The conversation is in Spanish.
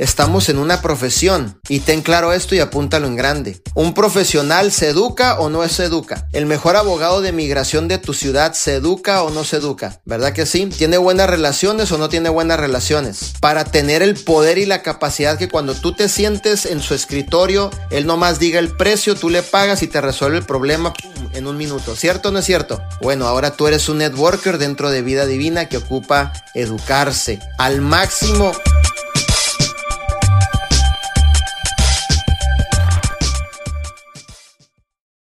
Estamos en una profesión y ten claro esto y apúntalo en grande. ¿Un profesional se educa o no se educa? ¿El mejor abogado de migración de tu ciudad se educa o no se educa? ¿Verdad que sí? ¿Tiene buenas relaciones o no tiene buenas relaciones? Para tener el poder y la capacidad que cuando tú te sientes en su escritorio, él nomás diga el precio, tú le pagas y te resuelve el problema en un minuto. ¿Cierto o no es cierto? Bueno, ahora tú eres un networker dentro de Vida Divina que ocupa educarse al máximo